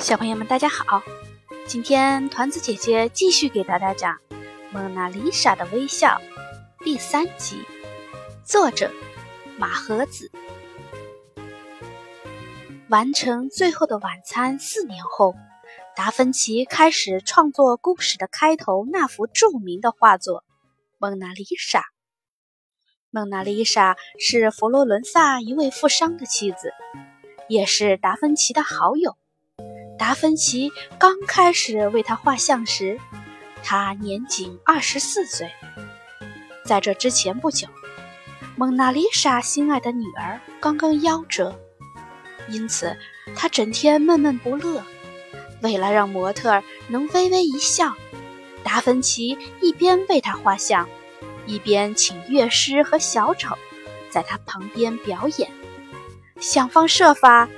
小朋友们，大家好！今天团子姐姐继续给大家讲《蒙娜丽莎的微笑》第三集，作者马和子。完成《最后的晚餐》四年后，达芬奇开始创作故事的开头那幅著名的画作《蒙娜丽莎》。蒙娜丽莎是佛罗伦萨一位富商的妻子，也是达芬奇的好友。达芬奇刚开始为他画像时，他年仅二十四岁。在这之前不久，蒙娜丽莎心爱的女儿刚刚夭折，因此他整天闷闷不乐。为了让模特能微微一笑，达芬奇一边为她画像，一边请乐师和小丑在他旁边表演，想方设法。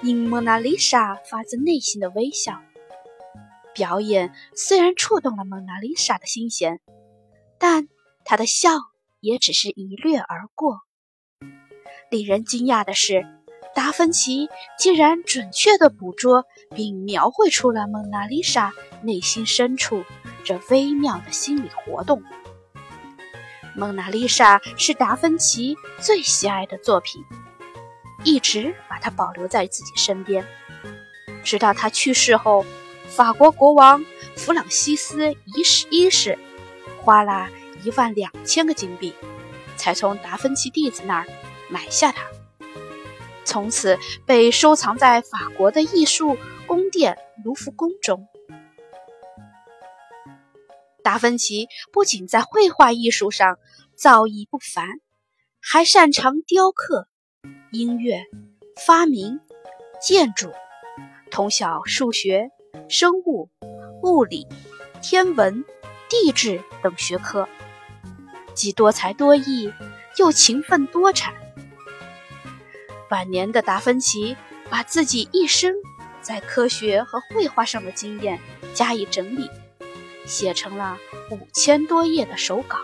因蒙娜丽莎发自内心的微笑，表演虽然触动了蒙娜丽莎的心弦，但她的笑也只是一掠而过。令人惊讶的是，达芬奇竟然准确地捕捉并描绘出了蒙娜丽莎内心深处这微妙的心理活动。蒙娜丽莎是达芬奇最喜爱的作品。一直把他保留在自己身边，直到他去世后，法国国王弗朗西斯一世一世花了一万两千个金币，才从达芬奇弟子那儿买下它，从此被收藏在法国的艺术宫殿卢浮宫中。达芬奇不仅在绘画艺术上造诣不凡，还擅长雕刻。音乐、发明、建筑，通晓数学、生物、物理、天文、地质等学科，既多才多艺，又勤奋多产。晚年的达芬奇把自己一生在科学和绘画上的经验加以整理，写成了五千多页的手稿。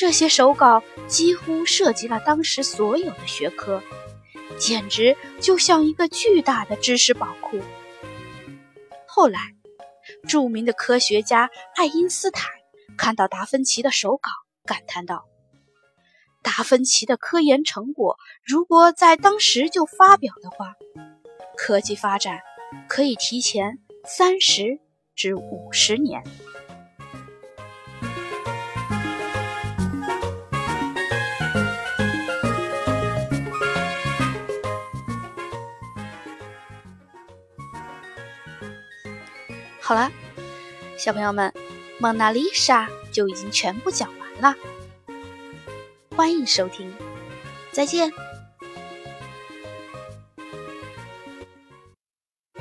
这些手稿几乎涉及了当时所有的学科，简直就像一个巨大的知识宝库。后来，著名的科学家爱因斯坦看到达芬奇的手稿，感叹道：“达芬奇的科研成果如果在当时就发表的话，科技发展可以提前三十至五十年。”好了，小朋友们，《蒙娜丽莎》就已经全部讲完了。欢迎收听，再见。